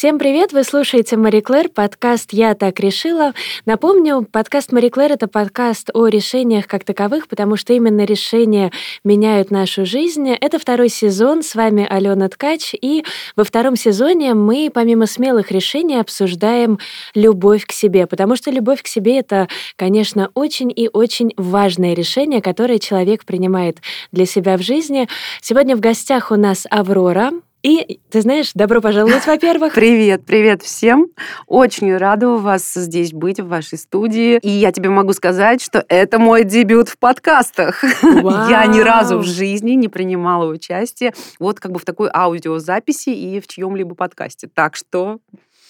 Всем привет! Вы слушаете Мари Клэр, подкаст «Я так решила». Напомню, подкаст Мари Клэр — это подкаст о решениях как таковых, потому что именно решения меняют нашу жизнь. Это второй сезон, с вами Алена Ткач, и во втором сезоне мы, помимо смелых решений, обсуждаем любовь к себе, потому что любовь к себе — это, конечно, очень и очень важное решение, которое человек принимает для себя в жизни. Сегодня в гостях у нас Аврора, и, ты знаешь, добро пожаловать, во-первых. Привет, привет всем. Очень рада у вас здесь быть, в вашей студии. И я тебе могу сказать, что это мой дебют в подкастах. Вау. Я ни разу в жизни не принимала участие вот как бы в такой аудиозаписи и в чьем-либо подкасте. Так что...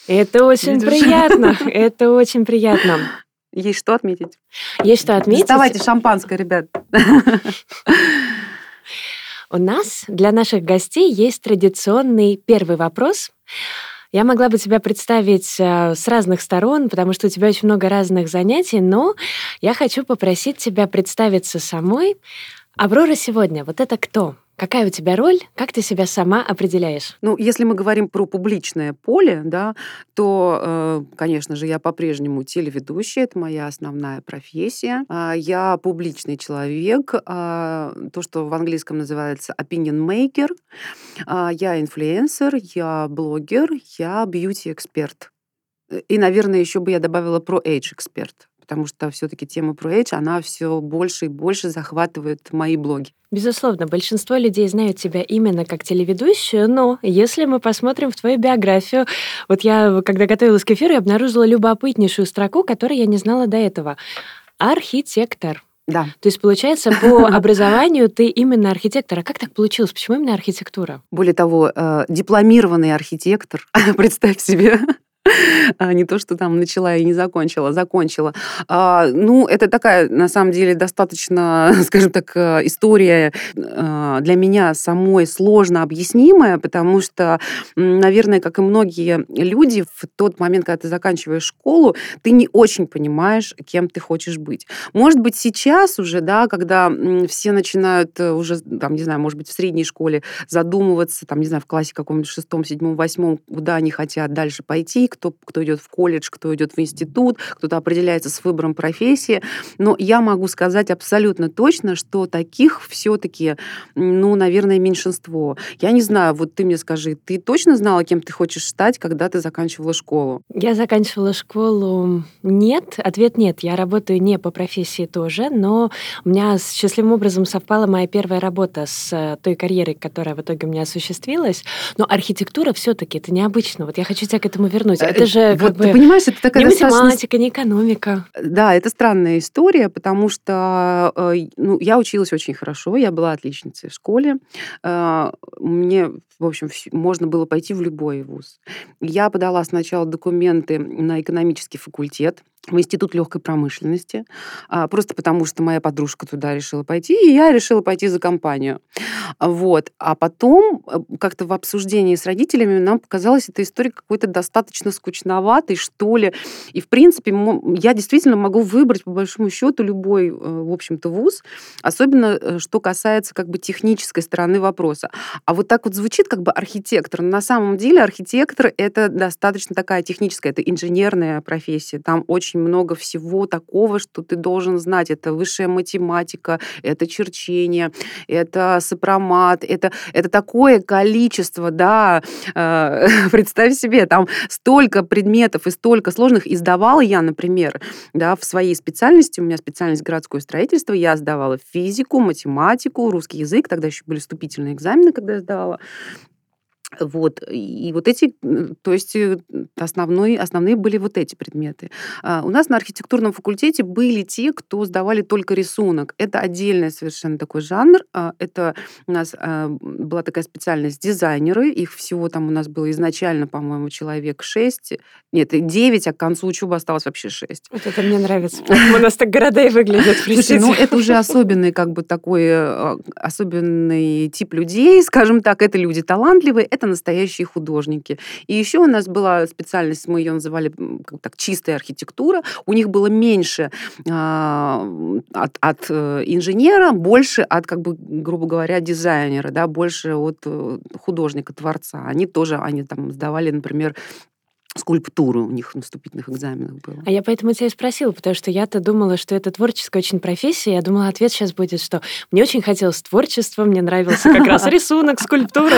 Это очень Видишь? приятно. Это очень приятно. Есть что отметить. Есть что отметить. Доставайте шампанское, ребят. У нас для наших гостей есть традиционный первый вопрос. Я могла бы тебя представить э, с разных сторон, потому что у тебя очень много разных занятий, но я хочу попросить тебя представиться самой. Аврора сегодня, вот это кто? Какая у тебя роль? Как ты себя сама определяешь? Ну, если мы говорим про публичное поле, да, то, э, конечно же, я по-прежнему телеведущая, это моя основная профессия. А, я публичный человек, а, то, что в английском называется opinion maker. А, я инфлюенсер, я блогер, я бьюти-эксперт. И, наверное, еще бы я добавила про age-эксперт потому что все-таки тема про Edge, она все больше и больше захватывает мои блоги. Безусловно, большинство людей знают тебя именно как телеведущую, но если мы посмотрим в твою биографию, вот я, когда готовилась к эфиру, я обнаружила любопытнейшую строку, которую я не знала до этого. Архитектор. Да. То есть, получается, по образованию ты именно архитектор. А как так получилось? Почему именно архитектура? Более того, э, дипломированный архитектор, представь себе, не то, что там начала и не закончила, закончила. А, ну, это такая, на самом деле, достаточно, скажем так, э, история а, для меня самой сложно объяснимая, потому что, наверное, как и многие люди, в тот момент, когда ты заканчиваешь школу, ты не очень понимаешь, кем ты хочешь быть. Может быть, сейчас уже, да, когда все начинают э, уже, там, не знаю, может быть, в средней школе задумываться, там, не знаю, в классе каком-нибудь шестом, седьмом, восьмом, куда они хотят дальше пойти, кто, кто идет в колледж, кто идет в институт, кто-то определяется с выбором профессии. Но я могу сказать абсолютно точно, что таких все-таки, ну, наверное, меньшинство. Я не знаю, вот ты мне скажи, ты точно знала, кем ты хочешь стать, когда ты заканчивала школу? Я заканчивала школу. Нет, ответ нет. Я работаю не по профессии тоже, но у меня счастливым образом совпала моя первая работа с э, той карьерой, которая в итоге у меня осуществилась. Но архитектура все-таки это необычно. Вот я хочу тебя к этому вернуть есть это же вот, бы, ты понимаешь, это такая не достаточно... математика, не экономика. Да, это странная история, потому что э, ну, я училась очень хорошо, я была отличницей в школе. Э, мне, в общем, можно было пойти в любой вуз. Я подала сначала документы на экономический факультет, в Институт легкой промышленности, а, просто потому что моя подружка туда решила пойти, и я решила пойти за компанию. Вот. А потом э, как-то в обсуждении с родителями нам показалась эта история какой-то достаточно скучноватой, что ли. И, в принципе, я действительно могу выбрать, по большому счету, любой, э, в общем-то, вуз, особенно э, что касается как бы технической стороны вопроса. А вот так вот звучит как бы архитектор. Но на самом деле архитектор — это достаточно такая техническая, это инженерная профессия. Там очень много всего такого, что ты должен знать. Это высшая математика, это черчение, это сопромат, это, это такое количество, да, э, представь себе, там столько предметов и столько сложных. И сдавала я, например, да, в своей специальности, у меня специальность городское строительство, я сдавала физику, математику, русский язык, тогда еще были вступительные экзамены, когда я сдавала. Вот. И вот эти, то есть э, основной, основные были вот эти предметы. А у нас на архитектурном факультете были те, кто сдавали только рисунок. Это отдельный совершенно такой жанр. А это у нас а, была такая специальность дизайнеры. Их всего там у нас было изначально, по-моему, человек 6. Нет, 9, а к концу учебы осталось вообще 6. Вот это мне нравится. У нас так города и выглядят. Слушай, ну это уже особенный как бы такой особенный тип людей, скажем так. Это люди талантливые, это настоящие художники. И еще у нас была специальность, мы ее называли как так, чистая архитектура. У них было меньше э, от, от э, инженера, больше от, как бы, грубо говоря, дизайнера, да, больше от э, художника, творца. Они тоже, они там сдавали, например, скульптуры у них на вступительных экзаменах было. А я поэтому тебя и спросила, потому что я-то думала, что это творческая очень профессия. Я думала, ответ сейчас будет, что мне очень хотелось творчества, мне нравился как раз рисунок, скульптура.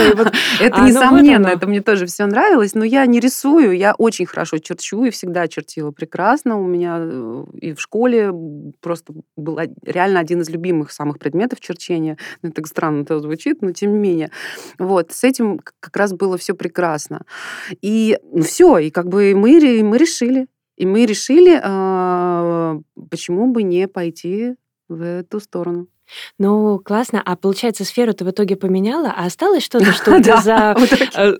Это несомненно, это мне тоже все нравилось, но я не рисую, я очень хорошо черчу и всегда чертила прекрасно. У меня э, и в школе просто был реально один из любимых самых предметов черчения. Ну, это странно это звучит, но тем не менее. Вот, с этим как раз было все прекрасно. И ну, все, и как бы мы, мы решили. И мы решили, а, почему бы не пойти в эту сторону. Ну, классно. А получается, сферу ты в итоге поменяла, а осталось что-то, что тебе за... Э,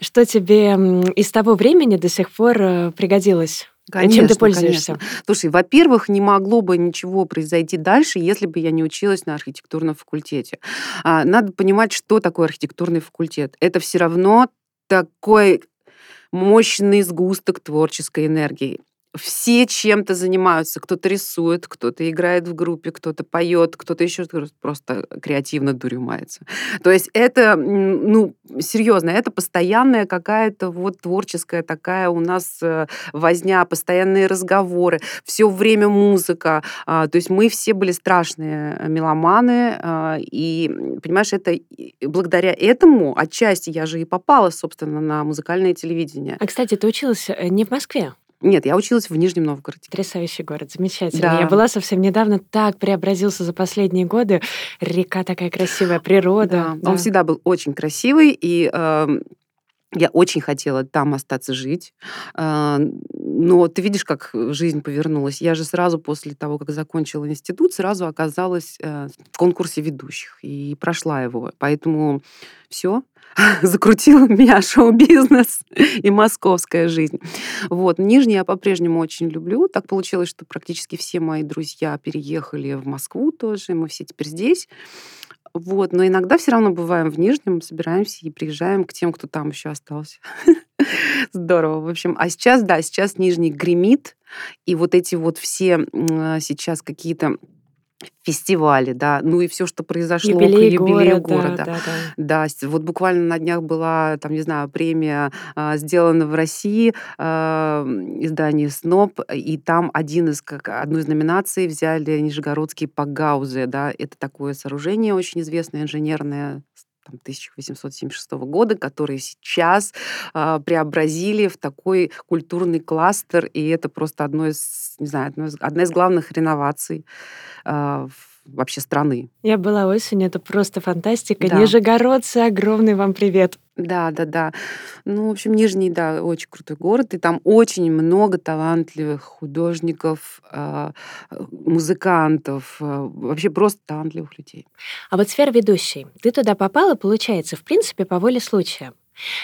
что тебе из того времени до сих пор э, пригодилось? Конечно, Чем ты пользуешься? Конечно. Слушай, во-первых, не могло бы ничего произойти дальше, если бы я не училась на архитектурном факультете. А, надо понимать, что такое архитектурный факультет. Это все равно такой мощный сгусток творческой энергии все чем-то занимаются. Кто-то рисует, кто-то играет в группе, кто-то поет, кто-то еще просто креативно дурью мается. То есть это, ну, серьезно, это постоянная какая-то вот творческая такая у нас э, возня, постоянные разговоры, все время музыка. А, то есть мы все были страшные меломаны, а, и, понимаешь, это благодаря этому отчасти я же и попала, собственно, на музыкальное телевидение. А, кстати, ты училась э, не в Москве? Нет, я училась в Нижнем Новгороде. Потрясающий город, замечательно. Да. Я была совсем недавно, так преобразился за последние годы. Река такая красивая, природа. Да. Да. Он всегда был очень красивый, и э, я очень хотела там остаться жить. Э, но ты видишь, как жизнь повернулась. Я же сразу после того, как закончила институт, сразу оказалась э, в конкурсе ведущих и прошла его. Поэтому все, закрутил меня шоу-бизнес и московская жизнь. Вот. Нижний я по-прежнему очень люблю. Так получилось, что практически все мои друзья переехали в Москву тоже. Мы все теперь здесь. Вот, но иногда все равно бываем в Нижнем, собираемся и приезжаем к тем, кто там еще остался. Здорово, в общем. А сейчас, да, сейчас Нижний гремит, и вот эти вот все сейчас какие-то фестивали, да, ну и все, что произошло юбилей к юбилею города. города. Да, да. да, вот буквально на днях была, там, не знаю, премия э, сделана в России, э, издание СНОП, и там один из, как, одну из номинаций взяли нижегородские пагаузы, да, это такое сооружение очень известное, инженерное, там, 1876 года, которые сейчас э, преобразили в такой культурный кластер, и это просто одно из, не знаю, одно из, одна из главных реноваций э, вообще страны. Я была осенью, это просто фантастика. Да. Нижегородцы, огромный вам привет. Да, да, да. Ну, в общем, Нижний, да, очень крутой город, и там очень много талантливых художников, а, музыкантов, а, вообще просто талантливых людей. А вот сфера ведущей. Ты туда попала, получается, в принципе, по воле случая.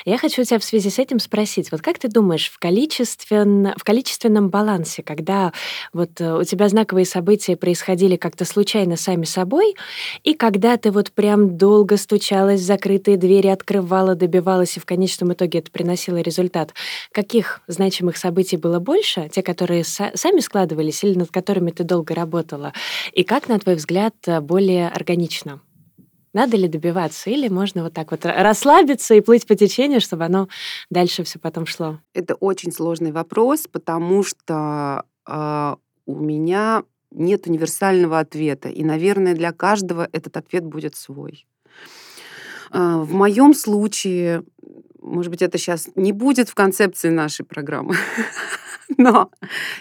Я хочу тебя в связи с этим спросить, вот как ты думаешь, в, количествен... в количественном балансе, когда вот э, у тебя знаковые события происходили как-то случайно сами собой, и когда ты вот прям долго стучалась в закрытые двери, открывала, добивалась, и в конечном итоге это приносило результат, каких значимых событий было больше, те, которые сами складывались или над которыми ты долго работала, и как, на твой взгляд, более органично? Надо ли добиваться? Или можно вот так вот расслабиться и плыть по течению, чтобы оно дальше все потом шло? Это очень сложный вопрос, потому что э, у меня нет универсального ответа. И, наверное, для каждого этот ответ будет свой. Э, в моем случае, может быть, это сейчас не будет в концепции нашей программы, но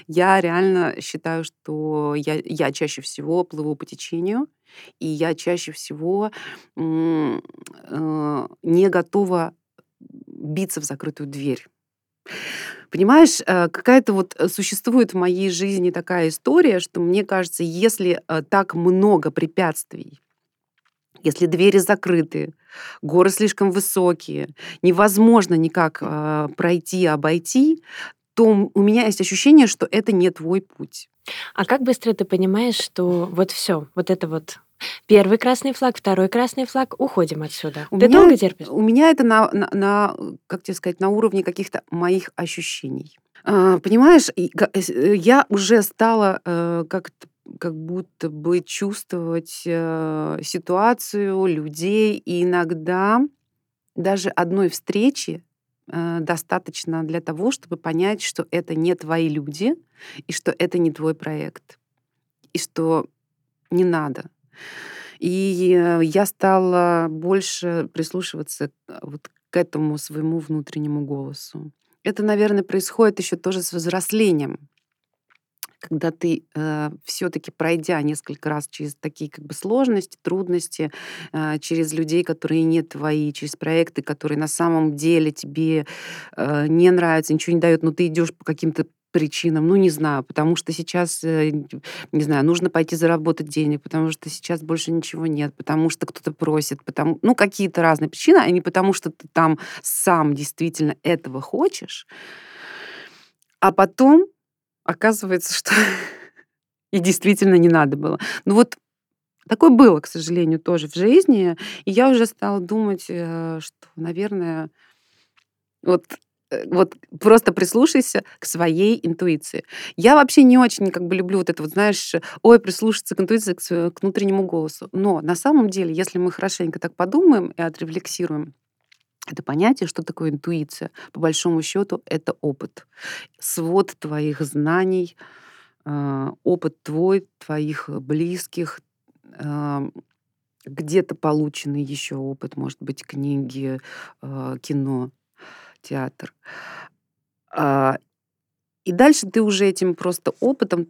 я реально считаю, что я, я чаще всего плыву по течению, и я чаще всего э, не готова биться в закрытую дверь. Понимаешь, э, какая-то вот э, существует в моей жизни такая история, что мне кажется, если так много препятствий, если двери закрыты, горы слишком высокие, невозможно никак пройти, обойти, то у меня есть ощущение, что это не твой путь. А как быстро ты понимаешь, что вот все, вот это вот Первый красный флаг, второй красный флаг, уходим отсюда. У Ты меня, долго терпишь? У меня это на, на, на, как тебе сказать, на уровне каких-то моих ощущений. А, понимаешь, э, я уже стала э, как-то как будто бы чувствовать э, ситуацию людей, и иногда даже одной встречи э, достаточно для того, чтобы понять, что это не твои люди, и что это не твой проект, и что не надо. И э, я стала больше прислушиваться вот к этому своему внутреннему голосу. Это, наверное, происходит еще тоже с взрослением когда ты э, все-таки пройдя несколько раз через такие как бы сложности, трудности, э, через людей, которые не твои, через проекты, которые на самом деле тебе э, не нравятся, ничего не дают, но ты идешь по каким-то причинам, ну, не знаю, потому что сейчас, э, не знаю, нужно пойти заработать денег, потому что сейчас больше ничего нет, потому что кто-то просит, потому, ну, какие-то разные причины, а не потому что ты там сам действительно этого хочешь, а потом оказывается, что и действительно не надо было. Ну вот такое было, к сожалению, тоже в жизни. И я уже стала думать, э, что, наверное, вот э, вот просто прислушайся к своей интуиции. Я вообще не очень как бы люблю вот это вот, знаешь, ой, прислушаться к интуиции, к, к внутреннему голосу. Но на самом деле, если мы хорошенько так подумаем и отрефлексируем, это понятие, что такое интуиция. По большому счету, это опыт. Свод твоих знаний, а, опыт твой, твоих близких, где-то полученный еще опыт, может быть, книги, а, кино, театр. А, и дальше ты уже этим просто опытом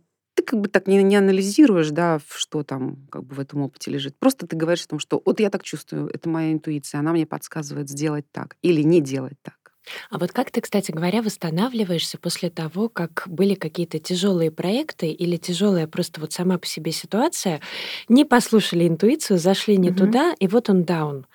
как бы так не, не анализируешь, да, что там как бы в этом опыте лежит. Просто ты говоришь о том, что вот я так чувствую, это моя интуиция, она мне подсказывает сделать так или не делать так. А вот как ты, кстати говоря, восстанавливаешься после того, как были какие-то тяжелые проекты или тяжелая просто вот сама по себе ситуация, не послушали интуицию, зашли не угу. туда, и вот он даун.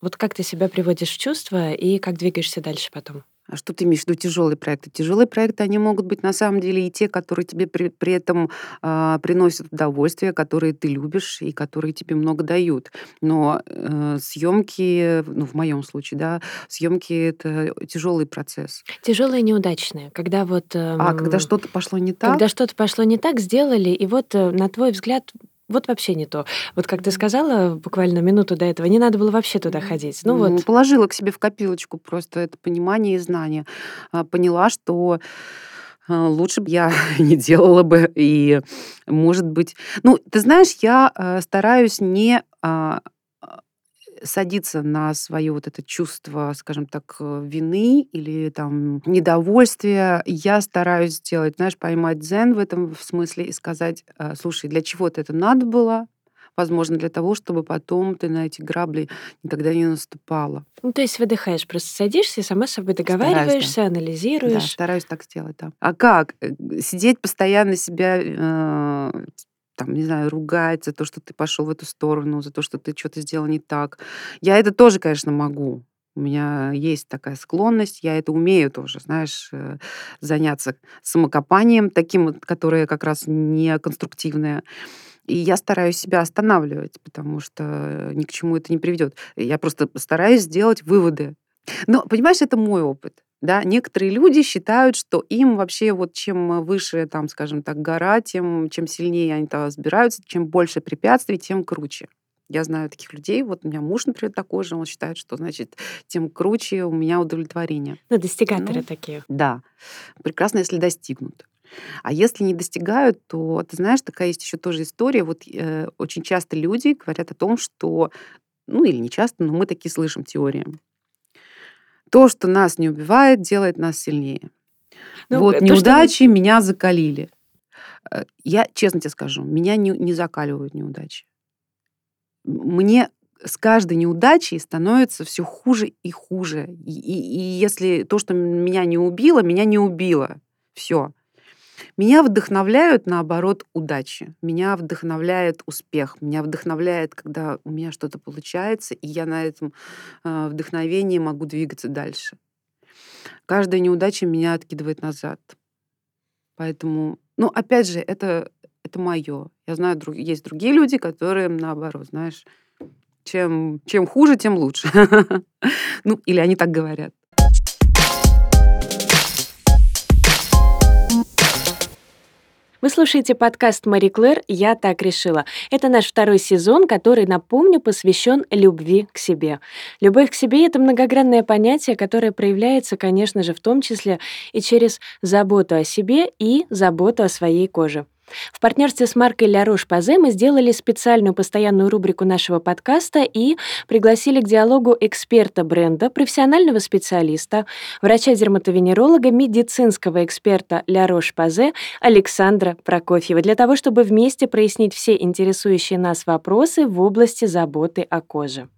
Вот как ты себя приводишь в чувство и как двигаешься дальше потом? А что ты имеешь в виду тяжелые проекты? Тяжелые проекты, они могут быть на самом деле и те, которые тебе при, при этом э, приносят удовольствие, которые ты любишь и которые тебе много дают. Но э, съемки, ну, в моем случае, да, съемки это тяжелый процесс. Тяжелые неудачные, когда вот... Э, а когда что-то пошло не так? Когда что-то пошло не так, сделали, и вот, э, на твой взгляд, вот вообще не то. Вот как ты сказала буквально минуту до этого, не надо было вообще туда ходить. Ну, вот. Положила к себе в копилочку просто это понимание и знание. А, поняла, что а, лучше бы я не делала бы. И, может быть... Ну, ты знаешь, я а, стараюсь не садиться на свое вот это чувство, скажем так, э, вины или там недовольствия, я стараюсь сделать, знаешь, поймать дзен в этом смысле и сказать, э, слушай, для чего то это надо было, возможно, для того, чтобы потом ты на эти грабли никогда не наступала. Ну, то есть выдыхаешь, просто садишься и сама с собой договариваешься, стараюсь, да. анализируешь. Да, стараюсь так сделать, да. А как? Э, сидеть постоянно себя э, там, не знаю, ругать за то, что ты пошел в эту сторону, за то, что ты что-то сделал не так. Я это тоже, конечно, могу. У меня есть такая склонность, я это умею тоже, знаешь, э, заняться самокопанием, таким, которое как раз не конструктивное. И я стараюсь себя останавливать, потому что ни к чему это не приведет. Я просто стараюсь сделать выводы. Но, понимаешь, это мой опыт. Да, некоторые люди считают, что им вообще вот чем выше, там, скажем так, гора, тем чем сильнее они там разбираются, чем больше препятствий, тем круче. Я знаю таких людей. Вот у меня муж, например, такой же. Он считает, что, значит, тем круче у меня удовлетворение. Ну, достигаторы ну, такие. Да. Прекрасно, если достигнут. А если не достигают, то, ты знаешь, такая есть еще тоже история. Вот э, очень часто люди говорят о том, что, ну или не часто, но мы такие слышим теории то, что нас не убивает, делает нас сильнее. Ну, вот то, неудачи что... меня закалили. Э, я честно тебе скажу, меня не, не закаливают неудачи. Мне с каждой неудачей становится все хуже и хуже. И, и, и если то, что меня не убило, меня не убило. Все. Меня вдохновляют, наоборот, удачи. Меня вдохновляет успех. Меня вдохновляет, когда у меня что-то получается, и я на этом э, вдохновении могу двигаться дальше. Каждая неудача меня откидывает назад. Поэтому, ну, опять же, это это мое. Я знаю, есть другие люди, которые наоборот, знаешь, чем, чем хуже, тем лучше. ну, или они так говорят. Вы слушаете подкаст Мари Клэр «Я так решила». Это наш второй сезон, который, напомню, посвящен любви к себе. Любовь к себе — это многогранное понятие, которое проявляется, конечно же, в том числе и через заботу о себе и заботу о своей коже. В партнерстве с маркой Ля Рош Пазе мы сделали специальную постоянную рубрику нашего подкаста и пригласили к диалогу эксперта бренда, профессионального специалиста, врача-дерматовенеролога, медицинского эксперта Ля Рош Пазе Александра Прокофьева для того, чтобы вместе прояснить все интересующие нас вопросы в области заботы о коже.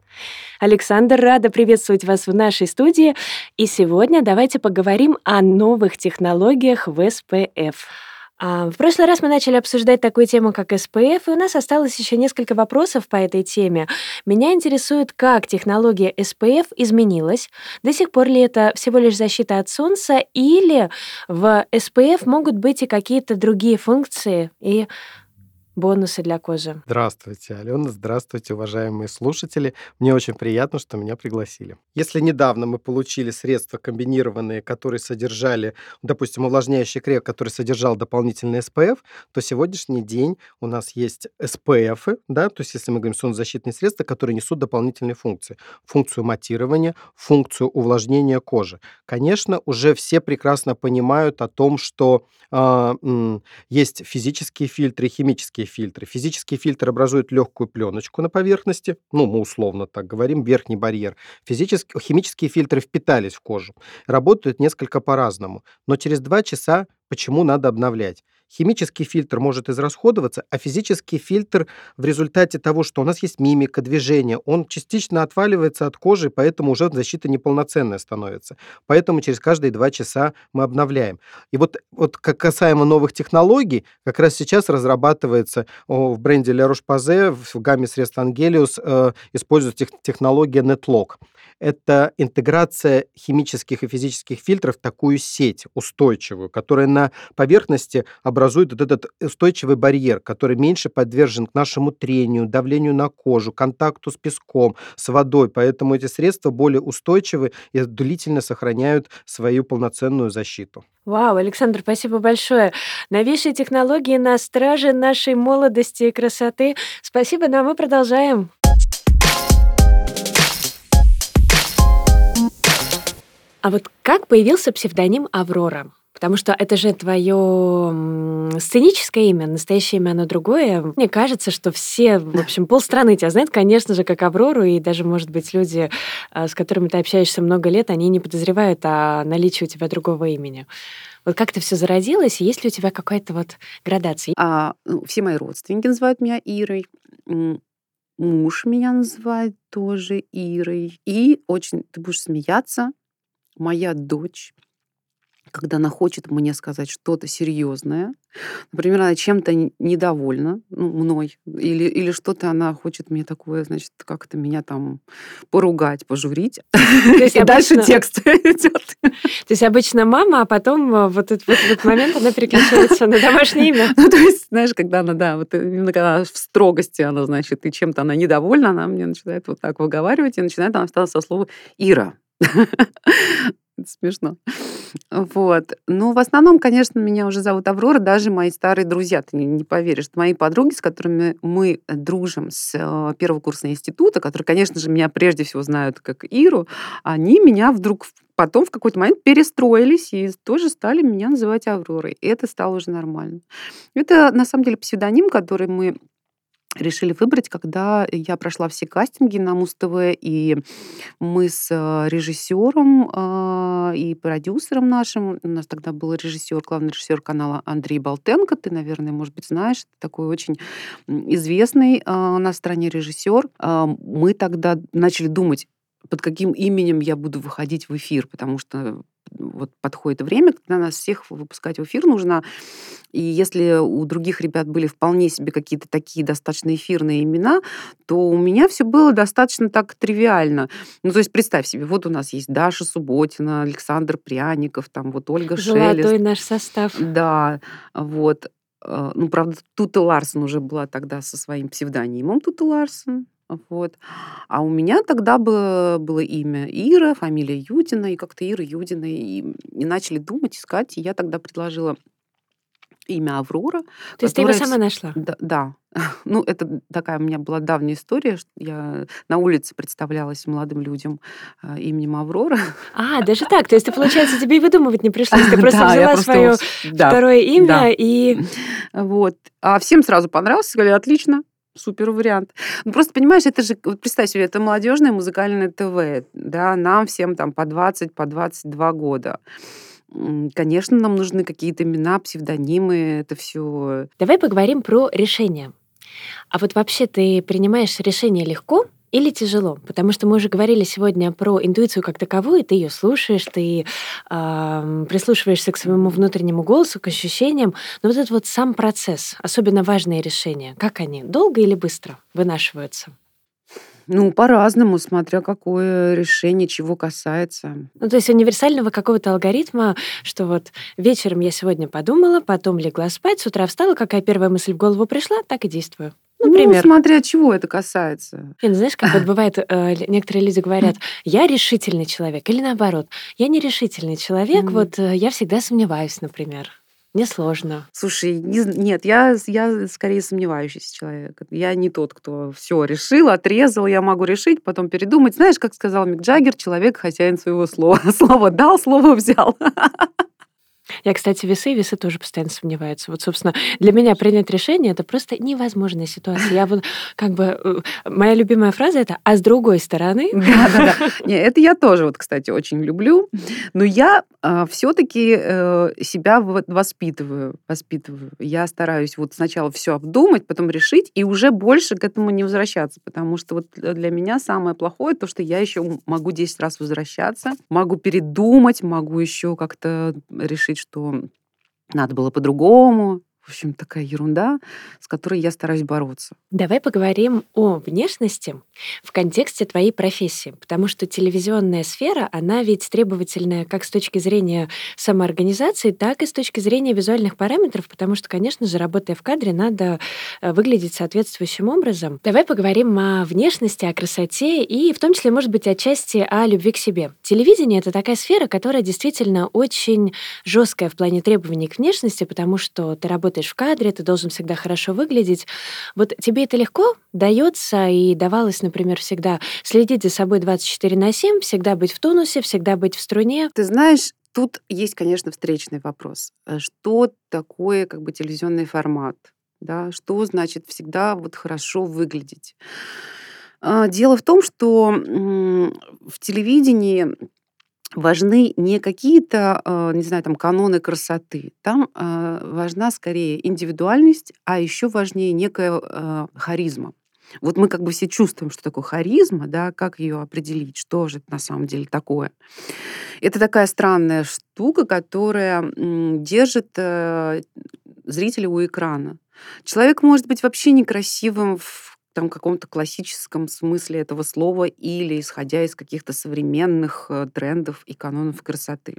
Александр, рада приветствовать вас в нашей студии. И сегодня давайте поговорим о новых технологиях в СПФ. А, в прошлый раз мы начали обсуждать такую тему, как СПФ, и у нас осталось еще несколько вопросов по этой теме. Меня интересует, как технология СПФ изменилась. До сих пор ли это всего лишь защита от солнца, или в СПФ могут быть и какие-то другие функции и бонусы для кожи. Здравствуйте, Алена, здравствуйте, уважаемые слушатели. Мне очень приятно, что меня пригласили. Если недавно мы получили средства комбинированные, которые содержали, допустим, увлажняющий крем, который содержал дополнительный SPF, то сегодняшний день у нас есть SPF, да, то есть если мы говорим солнцезащитные средства, которые несут дополнительные функции. Функцию матирования, функцию увлажнения кожи. Конечно, уже все прекрасно понимают о том, что э, есть физические фильтры, химические физические фильтры. Физический фильтр образует легкую пленочку на поверхности, ну, мы условно так говорим, верхний барьер. Физические, химические фильтры впитались в кожу. Работают несколько по-разному, но через два часа почему надо обновлять? Химический фильтр может израсходоваться, а физический фильтр в результате того, что у нас есть мимика, движение, он частично отваливается от кожи, поэтому уже защита неполноценная становится. Поэтому через каждые два часа мы обновляем. И вот, вот как касаемо новых технологий, как раз сейчас разрабатывается в бренде La Roche-Posay в гамме средств Angelius э, используется технология NetLock это интеграция химических и физических фильтров в такую сеть устойчивую, которая на поверхности образует вот этот устойчивый барьер, который меньше подвержен к нашему трению, давлению на кожу, контакту с песком, с водой. Поэтому эти средства более устойчивы и длительно сохраняют свою полноценную защиту. Вау, Александр, спасибо большое. Новейшие технологии на страже нашей молодости и красоты. Спасибо, ну а мы продолжаем. А вот как появился псевдоним Аврора? Потому что это же твое сценическое имя, настоящее имя, оно другое. Мне кажется, что все, в общем, полстраны тебя знают, конечно же, как Аврору, и даже, может быть, люди, а, с которыми ты общаешься много лет, они не подозревают о наличии у тебя другого имени. Вот как это все зародилось, и есть ли у тебя какая-то вот градация? А, ну, все мои родственники называют меня Ирой. Муж меня называет тоже Ирой. И очень, ты будешь смеяться, моя дочь, когда она хочет мне сказать что-то серьезное, например, она чем-то недовольна ну, мной, или, или что-то она хочет мне такое, значит, как это меня там поругать, пожурить. И дальше текст идет. То есть обычно мама, а потом э, вот этот, момент она переключается на домашнее имя. Ну, то есть, знаешь, когда она, да, вот именно когда в строгости она, значит, и чем-то она недовольна, она мне начинает вот так выговаривать, и начинает она со слова «Ира». Это смешно. Вот. Ну, в основном, конечно, меня уже зовут Аврора, даже мои старые друзья, ты не, не поверишь. Мои подруги, с которыми мы дружим с э, первого курса института, которые, конечно же, меня прежде всего знают как Иру, они меня вдруг потом в какой-то момент перестроились и тоже стали меня называть Авророй. И это стало уже нормально. Это, на самом деле, псевдоним, который мы решили выбрать, когда я прошла все кастинги на Муз-ТВ, и мы с э, режиссером а, и продюсером нашим, у нас тогда был режиссер, главный режиссер канала Андрей Болтенко, ты, наверное, может быть, знаешь, такой очень известный а, на стране режиссер. А, мы тогда начали думать, под каким именем я буду выходить в эфир, потому что вот подходит время, когда нас всех выпускать в эфир нужно. И если у других ребят были вполне себе какие-то такие достаточно эфирные имена, то у меня все было достаточно так тривиально. Ну, то есть представь себе, вот у нас есть Даша Субботина, Александр Пряников, там вот Ольга Золотой Шелест. наш состав. Да, вот. э, ну, правда, Тута Ларсон уже была тогда со своим псевдонимом Тута Ларсон. Вот. А у меня тогда было, было имя Ира, фамилия Юдина, и как-то Ира Юдина. И, и начали думать, искать. И я тогда предложила имя Аврора. То есть ты его сама нашла? Да, да. Ну, это такая у меня была давняя история. Что я на улице представлялась молодым людям э, именем Аврора. А, даже так. То есть, получается, тебе и выдумывать не пришлось. Ты просто взяла свое второе имя и... Вот. А всем сразу понравилось. Сказали, отлично, супер вариант. Ну, просто, понимаешь, это же, вот представь себе, это молодежное музыкальное ТВ, да, нам всем там по 20, по 22 года. Конечно, нам нужны какие-то имена, псевдонимы, это все. Давай поговорим про решение. А вот вообще ты принимаешь решение легко или тяжело? Потому что мы уже говорили сегодня про интуицию как таковую, ты ее слушаешь, ты э, прислушиваешься к своему внутреннему голосу, к ощущениям. Но вот этот вот сам процесс, особенно важные решения, как они, долго или быстро вынашиваются? Ну, по-разному, смотря какое решение, чего касается. Ну, то есть универсального какого-то алгоритма, что вот вечером я сегодня подумала, потом легла спать, с утра встала, какая первая мысль в голову пришла, так и действую. Ну, например. Ну, смотря чего это касается. Ну, знаешь, как вот бывает, э, некоторые люди говорят, я решительный человек, или наоборот, я нерешительный человек, mm. вот э, я всегда сомневаюсь, например. Мне сложно. Слушай, не, нет, я, я скорее сомневающийся человек. Я не тот, кто все решил, отрезал, я могу решить, потом передумать. Знаешь, как сказал Мик Джаггер, человек хозяин своего слова. Слово дал, слово взял. Я, кстати, весы, весы тоже постоянно сомневаются. Вот, собственно, для меня принять решение это просто невозможная ситуация. Я вот как бы э, моя любимая фраза это «а с другой стороны». Да, да, да. Не, это я тоже, вот, кстати, очень люблю. Но я э, а, все-таки э, себя воспитываю, воспитываю. Я стараюсь вот сначала все обдумать, потом решить, и уже больше к этому не возвращаться, потому что вот для меня самое плохое то, что я еще могу 10 раз возвращаться, могу передумать, могу еще как-то решить решить, что надо было по-другому, в общем, такая ерунда, с которой я стараюсь бороться. Давай поговорим о внешности в контексте твоей профессии, потому что телевизионная сфера, она ведь требовательная как с точки зрения самоорганизации, так и с точки зрения визуальных параметров, потому что, конечно же, работая в кадре, надо э, выглядеть соответствующим образом. Давай поговорим о внешности, о красоте и в том числе, может быть, отчасти о любви к себе. Телевидение — это такая сфера, которая действительно очень жесткая в плане требований к внешности, потому что ты работаешь работаешь в кадре, ты должен всегда хорошо выглядеть. Вот тебе это легко дается и давалось, например, всегда следить за собой 24 на 7, всегда быть в тонусе, всегда быть в струне? Ты знаешь, тут есть, конечно, встречный вопрос. Э, что такое как бы телевизионный формат? Да? Что значит всегда вот хорошо выглядеть? А, дело в том, что в телевидении важны не какие-то, а, не знаю, там каноны красоты. Там а, важна скорее индивидуальность, а еще важнее некая а, харизма. Вот мы как бы все чувствуем, что такое харизма, да, как ее определить, что же это на самом деле такое. Это такая странная штука, которая держит э, зрителя у экрана. Человек может быть вообще некрасивым в там каком-то классическом смысле этого слова или исходя из каких-то современных э, трендов и канонов красоты.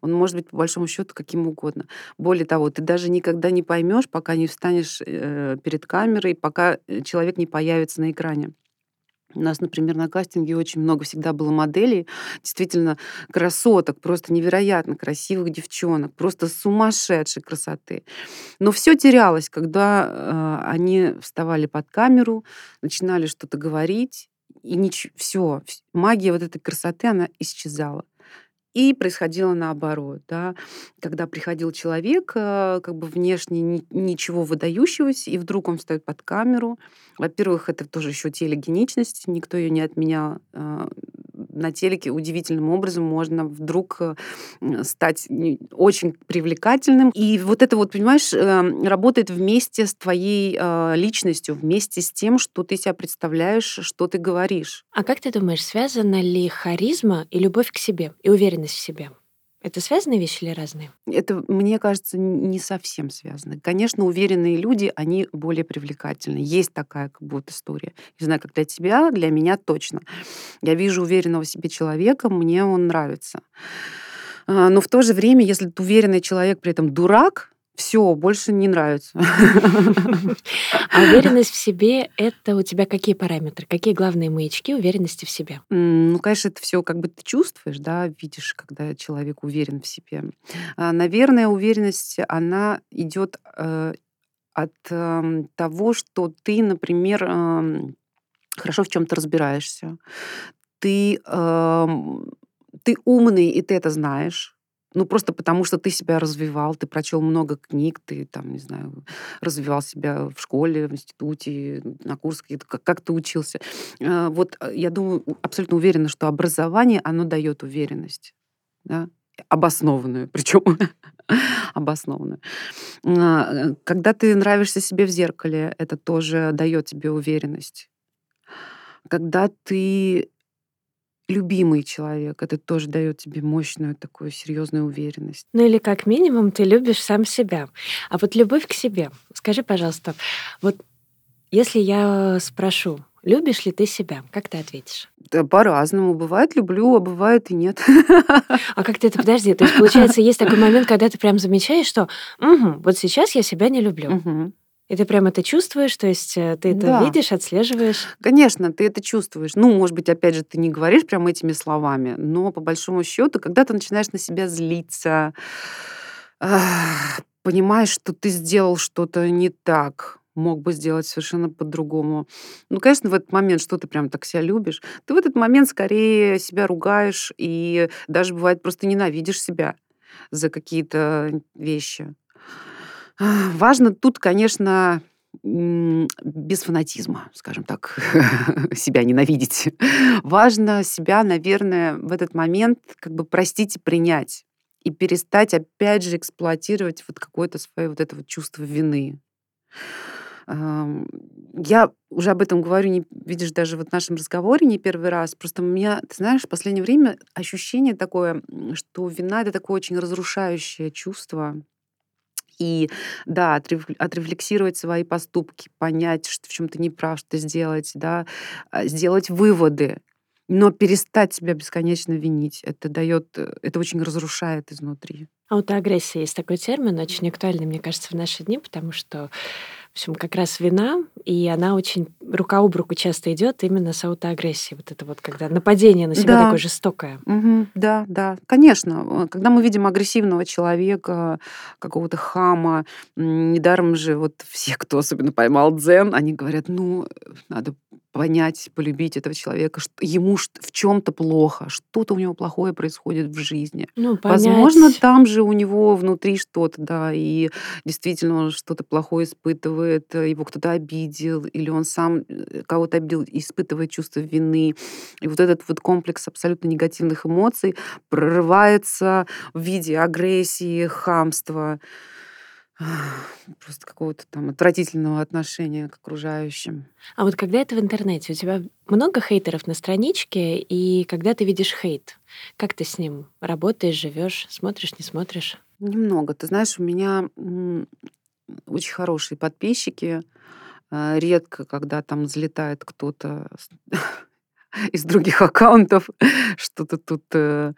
Он может быть, по большому счету, каким угодно. Более того, ты даже никогда не поймешь, пока не встанешь э, перед камерой, пока э, человек не появится на экране. У нас, например, на кастинге очень много всегда было моделей, действительно красоток, просто невероятно красивых девчонок, просто сумасшедшей красоты. Но все терялось, когда э, они вставали под камеру, начинали что-то говорить, и ничего, все, магия вот этой красоты, она исчезала. И происходило наоборот, да, когда приходил человек, э, как бы внешне ни, ничего выдающегося, и вдруг он встает под камеру. Во-первых, это тоже еще телегеничность, никто ее не отменял. Э, на телеке удивительным образом можно вдруг э, стать очень привлекательным. И вот это вот, понимаешь, эм, работает вместе с твоей личностью, вместе с тем, что ты себя представляешь, что ты говоришь. А как ты думаешь, связана ли харизма и любовь к себе, и уверенность в себе? Это связанные вещи или разные? Это, мне кажется, не совсем связано. Конечно, уверенные люди, они более привлекательны. Есть такая как будто история. Не знаю, как для тебя, для меня точно. Я вижу уверенного в себе человека, мне он нравится. А, но в то же время, если уверенный человек при этом дурак, Все, больше не нравится. А уверенность в себе — это у тебя какие параметры? Какие главные маячки уверенности в себе? Ну, конечно, это все как бы ты чувствуешь, да, видишь, когда человек уверен в себе. А, наверное, уверенность, она идет э, от эм, того, что ты, например, эм, хорошо в чем-то разбираешься. Ты, эм, ты умный, и ты это знаешь. Ну, просто потому что ты себя развивал, ты прочел много книг, ты там, не знаю, развивал себя в школе, в институте, на курсах, как, как ты учился. Э, вот э, я думаю, абсолютно уверена, что образование, оно дает уверенность. Да? Обоснованную, причем обоснованную. А, э, когда ты нравишься себе в зеркале, это тоже дает тебе уверенность. Когда ты любимый человек. Это тоже дает тебе мощную такую серьезную уверенность. Ну или как минимум ты любишь сам себя. А вот любовь к себе. Скажи, пожалуйста, вот если я спрошу, любишь ли ты себя, как ты ответишь? Да, по-разному. Бывает люблю, а бывает и нет. А как ты это, подожди, то есть получается есть такой момент, когда ты прям замечаешь, что угу, вот сейчас я себя не люблю. Угу. И ты прям это чувствуешь, то есть э, ты это да. видишь, отслеживаешь? Конечно, ты это чувствуешь. Ну, может быть, опять же, ты не говоришь прям этими словами, но по большому счету, когда ты начинаешь на себя злиться, понимаешь, что ты сделал что-то не так, мог бы сделать совершенно по-другому. Ну, конечно, в этот момент, что ты прям так себя любишь, ты в этот момент скорее себя ругаешь и даже бывает просто ненавидишь себя за какие-то вещи. Важно тут, конечно, без фанатизма, скажем так, себя ненавидеть. Важно себя, наверное, в этот момент как бы простить и принять. И перестать, опять же, эксплуатировать вот какое-то свое вот это вот чувство вины. Я уже об этом говорю, не, видишь, даже вот в нашем разговоре не первый раз. Просто у меня, ты знаешь, в последнее время ощущение такое, что вина — это такое очень разрушающее чувство, и да, отрефлексировать свои поступки, понять, что в чем ты не прав, что сделать, да, а, сделать выводы, но перестать себя бесконечно винить. Это дает, э, это очень разрушает изнутри. Аутоагрессия есть такой термин, очень актуальный, мне кажется, в наши дни, потому что в общем, как раз вина, и она очень рука об руку часто идет именно с аутоагрессией. Вот это вот, когда нападение на себя да. такое жестокое. Угу. Да, да, конечно. Когда мы видим агрессивного человека, какого-то хама, недаром же вот все, кто особенно поймал дзен, они говорят, ну, надо понять, полюбить этого человека, что ему в чем-то плохо, что-то у него плохое происходит в жизни. Ну, понять. Возможно, там же у него внутри что-то, да, и действительно он что-то плохое испытывает, э, его кто-то обидел, или он сам э, кого-то обидел, испытывает чувство вины. И вот этот вот комплекс абсолютно негативных эмоций прорывается в виде агрессии, хамства просто какого-то там отвратительного отношения к окружающим. А вот когда это в интернете, у тебя много хейтеров на страничке, и когда ты видишь хейт, как ты с ним работаешь, живешь, смотришь, не смотришь? Немного. Ты знаешь, у меня очень хорошие подписчики. А, редко, когда там взлетает кто-то из других аккаунтов, что-то тут э,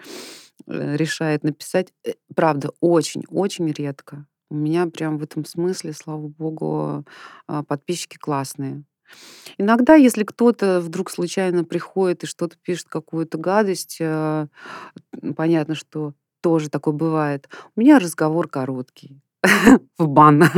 э, решает написать. Э, правда, очень-очень редко. У меня прям в этом смысле, слава богу, а, подписчики классные. Иногда, если кто-то вдруг случайно приходит и что-то пишет, какую-то гадость, а, понятно, что тоже такое бывает. У меня разговор короткий. В бан.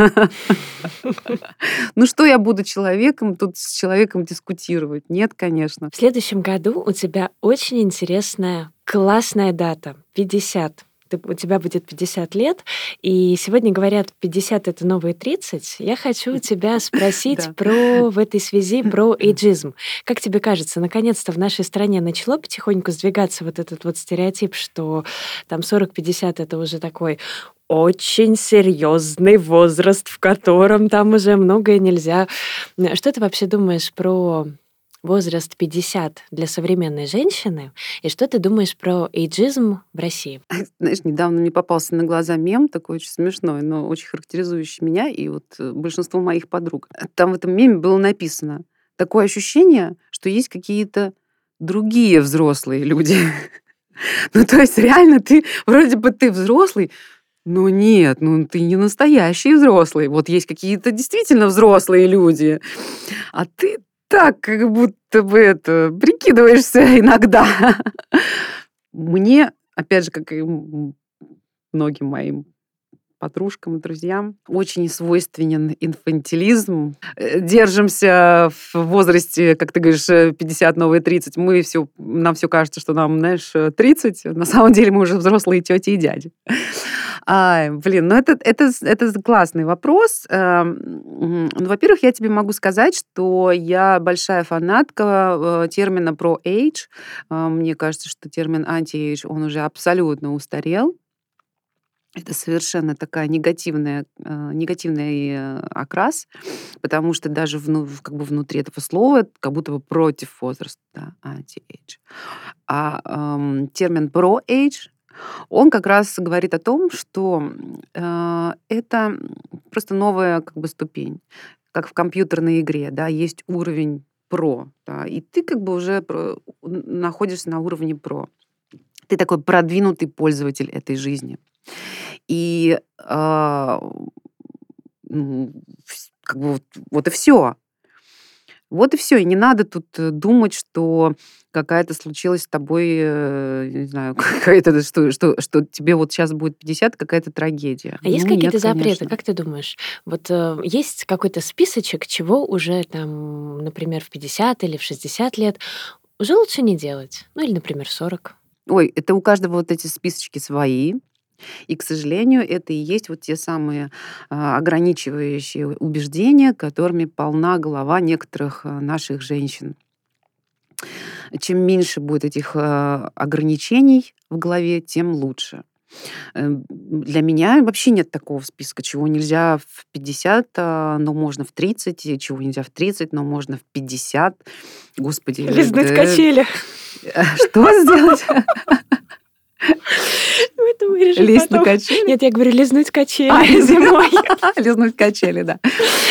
Ну что я буду человеком тут с человеком дискутировать? Нет, конечно. В следующем году у тебя очень интересная, классная дата. 50 ты, у тебя будет 50 лет, и сегодня говорят, 50 — это новые 30. Я хочу тебя спросить про в этой связи про эйджизм. Как тебе кажется, наконец-то в нашей стране начало потихоньку сдвигаться вот этот вот стереотип, что там 40-50 — это уже такой очень серьезный возраст, в котором там уже многое нельзя. Что ты вообще думаешь про возраст 50 для современной женщины, и что ты думаешь про эйджизм в России? Знаешь, недавно мне попался на глаза мем, такой очень смешной, но очень характеризующий меня и вот э, большинство моих подруг. Там в этом меме было написано такое ощущение, что есть какие-то другие взрослые люди. Ну, то есть реально ты, вроде бы ты взрослый, Ну нет, ну ты не настоящий взрослый. Вот есть какие-то действительно взрослые люди. А ты так, как будто бы это, прикидываешься иногда. Мне, опять же, как и многим моим подружкам и друзьям. Очень свойственен инфантилизм. Э, держимся в возрасте, как ты говоришь, 50, новые 30. Мы все, нам все кажется, что нам, знаешь, 30. На самом деле мы уже взрослые тети и дяди. А, блин, ну это, это, это классный вопрос. Эм, ну, во-первых, я тебе могу сказать, что я большая фанатка э, термина про age. Э, мне кажется, что термин анти-age, он уже абсолютно устарел. Это совершенно такая негативная, э, негативный окрас, потому что даже вну, как бы внутри этого слова как будто бы против возраста, да, anti-age. А эм, термин pro-age, он как раз говорит о том, что э, это просто новая как бы ступень, как в компьютерной игре, да, есть уровень про, да, и ты как бы уже про, находишься на уровне про. Ты такой продвинутый пользователь этой жизни. И э, как бы вот, вот и все. Вот и все. И не надо тут э, думать, что какая-то случилась с тобой, э, не знаю, какая-то, что, что, что тебе вот сейчас будет 50, какая-то трагедия. А ну, есть какие-то запреты, конечно. как ты думаешь? Вот э, есть какой-то списочек, чего уже там, например, в 50 или в 60 лет уже лучше не делать? Ну или, например, 40? Ой, это у каждого вот эти списочки свои. И, к сожалению, это и есть вот те самые а, ограничивающие убеждения, которыми полна голова некоторых а, наших женщин. Чем меньше будет этих а, ограничений в голове, тем лучше. Эм, для меня вообще нет такого списка, чего нельзя в 50, но можно в 30, чего нельзя в 30, но можно в 50. Господи. Лизнуть да... качели. Что сделать? Это вырежем Лезть потом. на качели? Нет, я говорю, лизнуть качели а, зимой. Лизнуть качели, да.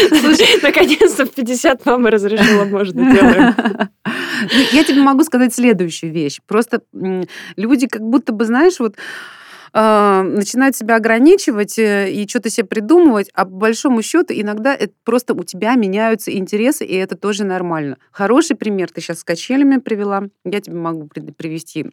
Слушай, наконец-то в 50 мама разрешила, можно делаем. Я тебе могу сказать следующую вещь. Просто люди как будто бы, знаешь, вот а, начинают себя ограничивать э, и что-то себе придумывать, а по большому счету иногда это просто у тебя меняются интересы, и это тоже нормально. Хороший пример ты сейчас с качелями привела. Я тебе могу привести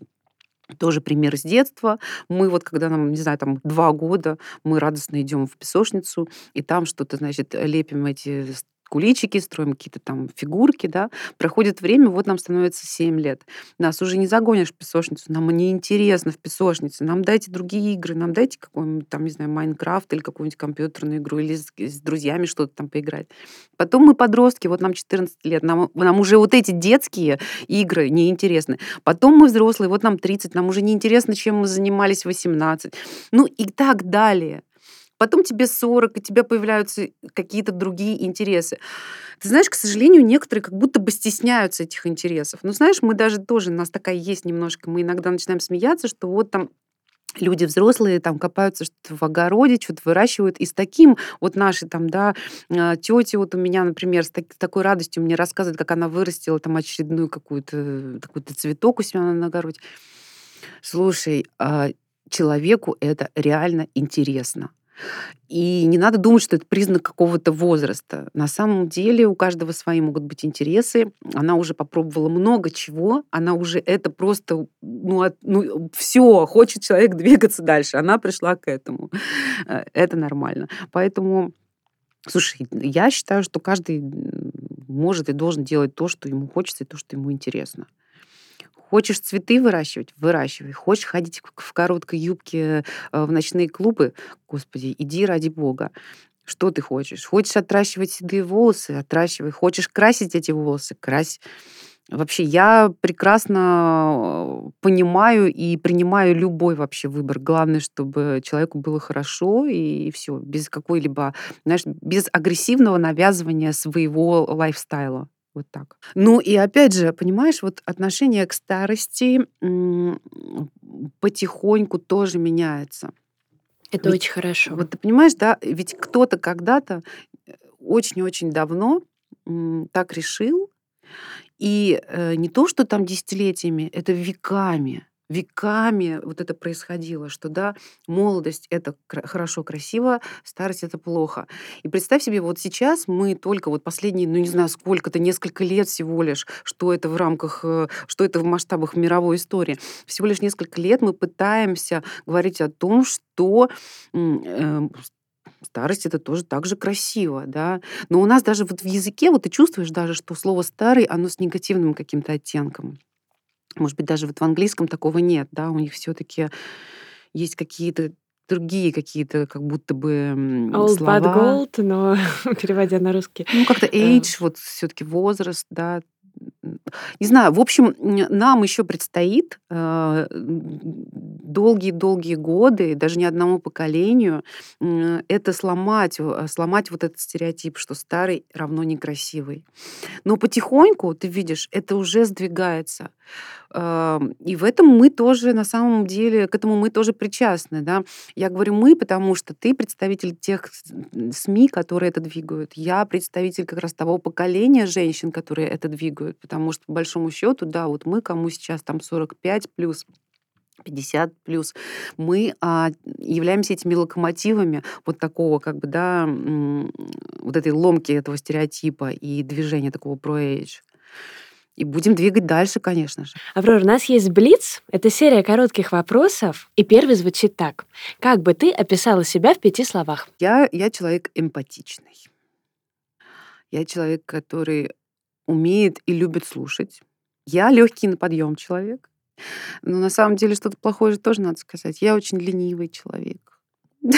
тоже пример с детства. Мы вот, когда нам, не знаю, там два года, мы радостно идем в песочницу, и там что-то, значит, лепим эти куличики, строим какие-то там фигурки, да. Проходит время, вот нам становится 7 лет. Нас уже не загонишь в песочницу, нам не интересно в песочнице, нам дайте другие игры, нам дайте какой-нибудь там, не знаю, Майнкрафт или какую-нибудь компьютерную игру, или с, с друзьями что-то там поиграть. Потом мы подростки, вот нам 14 лет, нам, нам уже вот эти детские игры неинтересны. Потом мы взрослые, вот нам 30, нам уже неинтересно, чем мы занимались 18. Ну и так далее. Потом тебе 40, и у тебя появляются какие-то другие интересы. Ты знаешь, к сожалению, некоторые как будто бы стесняются этих интересов. Ну, знаешь, мы даже тоже, у нас такая есть немножко, мы иногда начинаем смеяться, что вот там люди взрослые там копаются что-то в огороде, что-то выращивают. И с таким вот наши там, да, а, тети вот у меня, например, с, так, с такой радостью мне рассказывает, как она вырастила там очередную какую-то какой-то цветок у себя на огороде. Слушай, а человеку это реально интересно. И не надо думать, что это признак какого-то возраста. На самом деле у каждого свои могут быть интересы. Она уже попробовала много чего. Она уже это просто, ну, от, ну все, хочет человек двигаться дальше. Она пришла к этому. Э, это нормально. Поэтому Слушай, я считаю, что каждый может и должен делать то, что ему хочется, и то, что ему интересно. Хочешь цветы выращивать? Выращивай. Хочешь ходить в короткой юбке э, в ночные клубы? Господи, иди ради бога. Что ты хочешь? Хочешь отращивать седые волосы? Отращивай. Хочешь красить эти волосы? Крась. Вообще, я прекрасно э, понимаю и принимаю любой вообще выбор. Главное, чтобы человеку было хорошо и все, без какой-либо, знаешь, без агрессивного навязывания своего лайфстайла. Вот так. Ну и опять же, понимаешь, вот отношение к старости потихоньку тоже меняется. Это ведь, очень хорошо. Вот ты понимаешь, да, ведь кто-то когда-то э, очень-очень давно так решил, и э, не то, что там десятилетиями, это веками веками вот это происходило, что да, молодость это хорошо, красиво, старость это плохо. И представь себе, вот сейчас мы только вот последние, ну не знаю, сколько-то, несколько лет всего лишь, что это в рамках, э, что это в масштабах мировой истории, всего лишь несколько лет мы пытаемся говорить о том, что э, старость это тоже так же красиво, да. Но у нас даже вот в языке, вот ты чувствуешь даже, что слово старый, оно с негативным каким-то оттенком. Может быть, даже вот в английском такого нет, да, у них все-таки есть какие-то другие какие-то как будто бы Old слова. Bad Gold, но переводя на русский. Ну, как-то age, вот все-таки возраст, да, не знаю, в общем, нам еще предстоит э, долгие-долгие годы, даже не одному поколению, это сломать, э, сломать вот этот стереотип, что старый равно некрасивый. Но потихоньку, ты видишь, это уже сдвигается. И в этом мы тоже, на самом деле, к этому мы тоже причастны. Да? Я говорю мы, потому что ты представитель тех СМИ, которые это двигают. Я представитель как раз того поколения женщин, которые это двигают. Потому что, по большому счету, да, вот мы, кому сейчас там 45 плюс, 50 плюс, мы а, являемся этими локомотивами вот такого, как бы, да, вот этой ломки этого стереотипа и движения такого про-эйдж. И будем двигать дальше, конечно же. Аврора, у нас есть Блиц. Это серия коротких вопросов. И первый звучит так. Как бы ты описала себя в пяти словах? Я, я человек эмпатичный. Я человек, который умеет и любит слушать. Я легкий на подъем человек. Но на самом деле что-то плохое же тоже надо сказать. Я очень ленивый человек.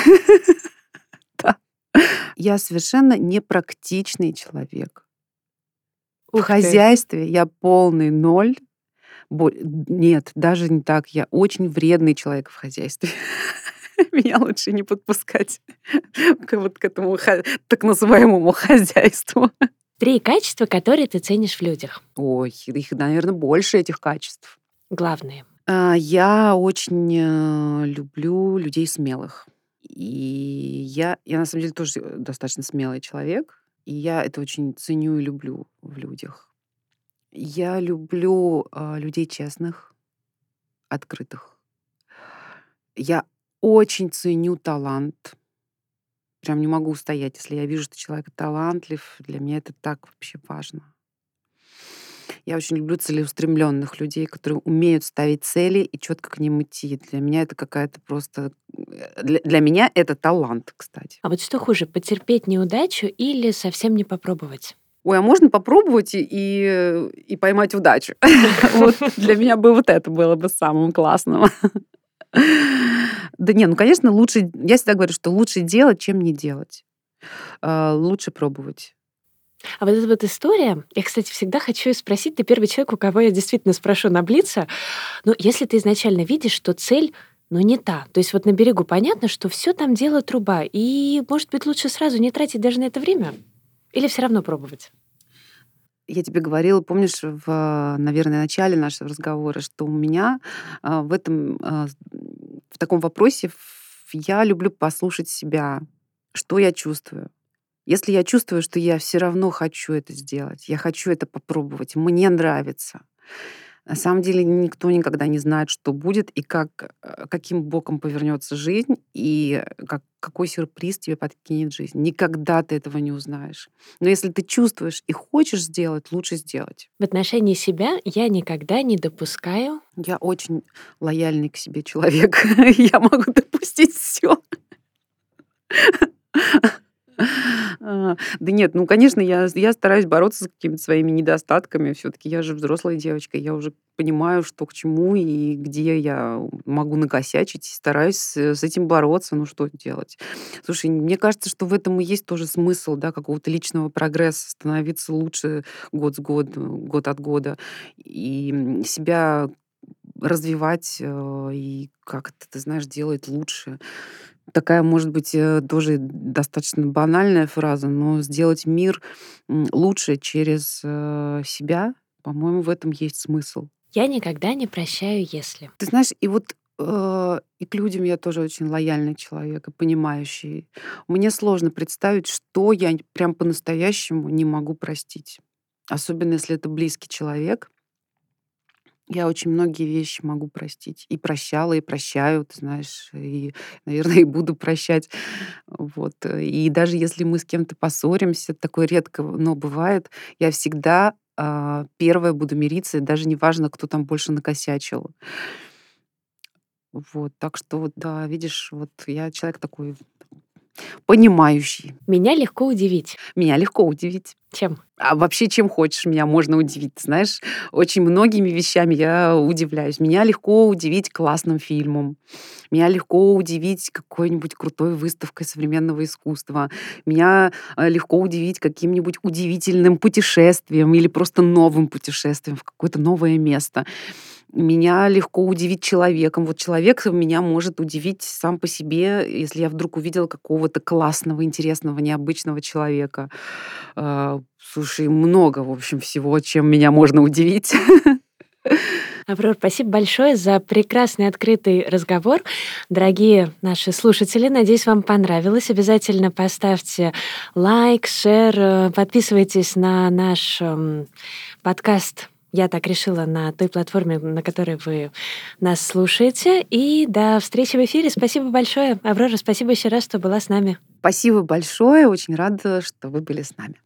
Я совершенно непрактичный человек. В хозяйстве я полный ноль. Нет, даже не так. Я очень вредный человек в хозяйстве. Меня лучше не подпускать к вот к этому так называемому хозяйству. Три качества, которые ты ценишь в людях. Ой, их, наверное, больше этих качеств. Главные. А, я очень э, люблю людей смелых. И я, я на самом деле тоже достаточно смелый человек. И я это очень ценю и люблю в людях. Я люблю а, людей честных, открытых. Я очень ценю талант. Прям не могу устоять, если я вижу, что человек талантлив. Для меня это так вообще важно. Я очень люблю целеустремленных людей, которые умеют ставить цели и четко к ним идти. Для меня это какая-то просто... Э, для, для меня это талант, кстати. А вот что хуже, потерпеть неудачу или совсем не попробовать? Ой, а можно попробовать и, и, и поймать удачу? Вот для меня бы вот это было бы самым классным. Да не, ну, конечно, лучше... Я всегда говорю, что лучше делать, чем не делать. А, лучше пробовать. А вот эта вот история, я, кстати, всегда хочу спросить, ты первый человек, у кого я действительно спрошу на Блице, но если ты изначально видишь, что цель ну, не та. То есть вот на берегу понятно, что все там дело труба, и, может быть, лучше сразу не тратить даже на это время? Или все равно пробовать? Я тебе говорила, помнишь, в, наверное, начале нашего разговора, что у меня а, в этом, а, в таком вопросе я люблю послушать себя, что я чувствую, если я чувствую, что я все равно хочу это сделать, я хочу это попробовать, мне нравится. На самом деле никто никогда не знает, что будет и как, э, каким боком повернется жизнь, и как, какой сюрприз тебе подкинет жизнь. Никогда ты этого не узнаешь. Но если ты чувствуешь и хочешь сделать, лучше сделать. В отношении себя я никогда не допускаю. Я очень лояльный к себе человек. я могу допустить все. А, да нет, ну, конечно, я, я стараюсь бороться с какими-то своими недостатками. Все-таки я же взрослая девочка, я уже понимаю, что к чему и где я могу накосячить, стараюсь с этим бороться. Ну, что делать? Слушай, мне кажется, что в этом и есть тоже смысл, да, какого-то личного прогресса, становиться лучше год с года, год от года, и себя развивать э, и как-то, ты знаешь, делать лучше такая, может быть, э, тоже достаточно банальная фраза, но сделать мир лучше через э, себя, по-моему, в этом есть смысл. Я никогда не прощаю, если. Ты знаешь, и вот э, и к людям я тоже очень лояльный человек и понимающий. Мне сложно представить, что я прям по-настоящему не могу простить. Особенно если это близкий человек. Я очень многие вещи могу простить. И прощала, и прощаю, ты знаешь, и, наверное, и буду прощать. Вот. И даже если мы с кем-то поссоримся, такое редко, но бывает, я всегда а, первая буду мириться, и даже не важно, кто там больше накосячил. Вот, так что да, видишь, вот я человек такой понимающий. Меня легко удивить. Меня легко удивить. Чем? А вообще, чем хочешь, меня можно удивить. Знаешь, очень многими вещами я удивляюсь. Меня легко удивить классным фильмом. Меня легко удивить какой-нибудь крутой выставкой современного искусства. Меня э, легко удивить каким-нибудь удивительным путешествием или просто новым путешествием в какое-то новое место меня легко удивить человеком. Вот человек меня может удивить сам по себе, если я вдруг увидела какого-то классного, интересного, необычного человека. А, слушай, много, в общем, всего, чем меня можно удивить. Аврор, спасибо большое за прекрасный открытый разговор. Дорогие наши слушатели, надеюсь, вам понравилось. Обязательно поставьте лайк, шер, э, подписывайтесь на наш эм, подкаст я так решила на той платформе, на которой вы нас слушаете. И до встречи в эфире. Спасибо большое. Аврора, спасибо еще раз, что была с нами. Спасибо большое. Очень рада, что вы были с нами.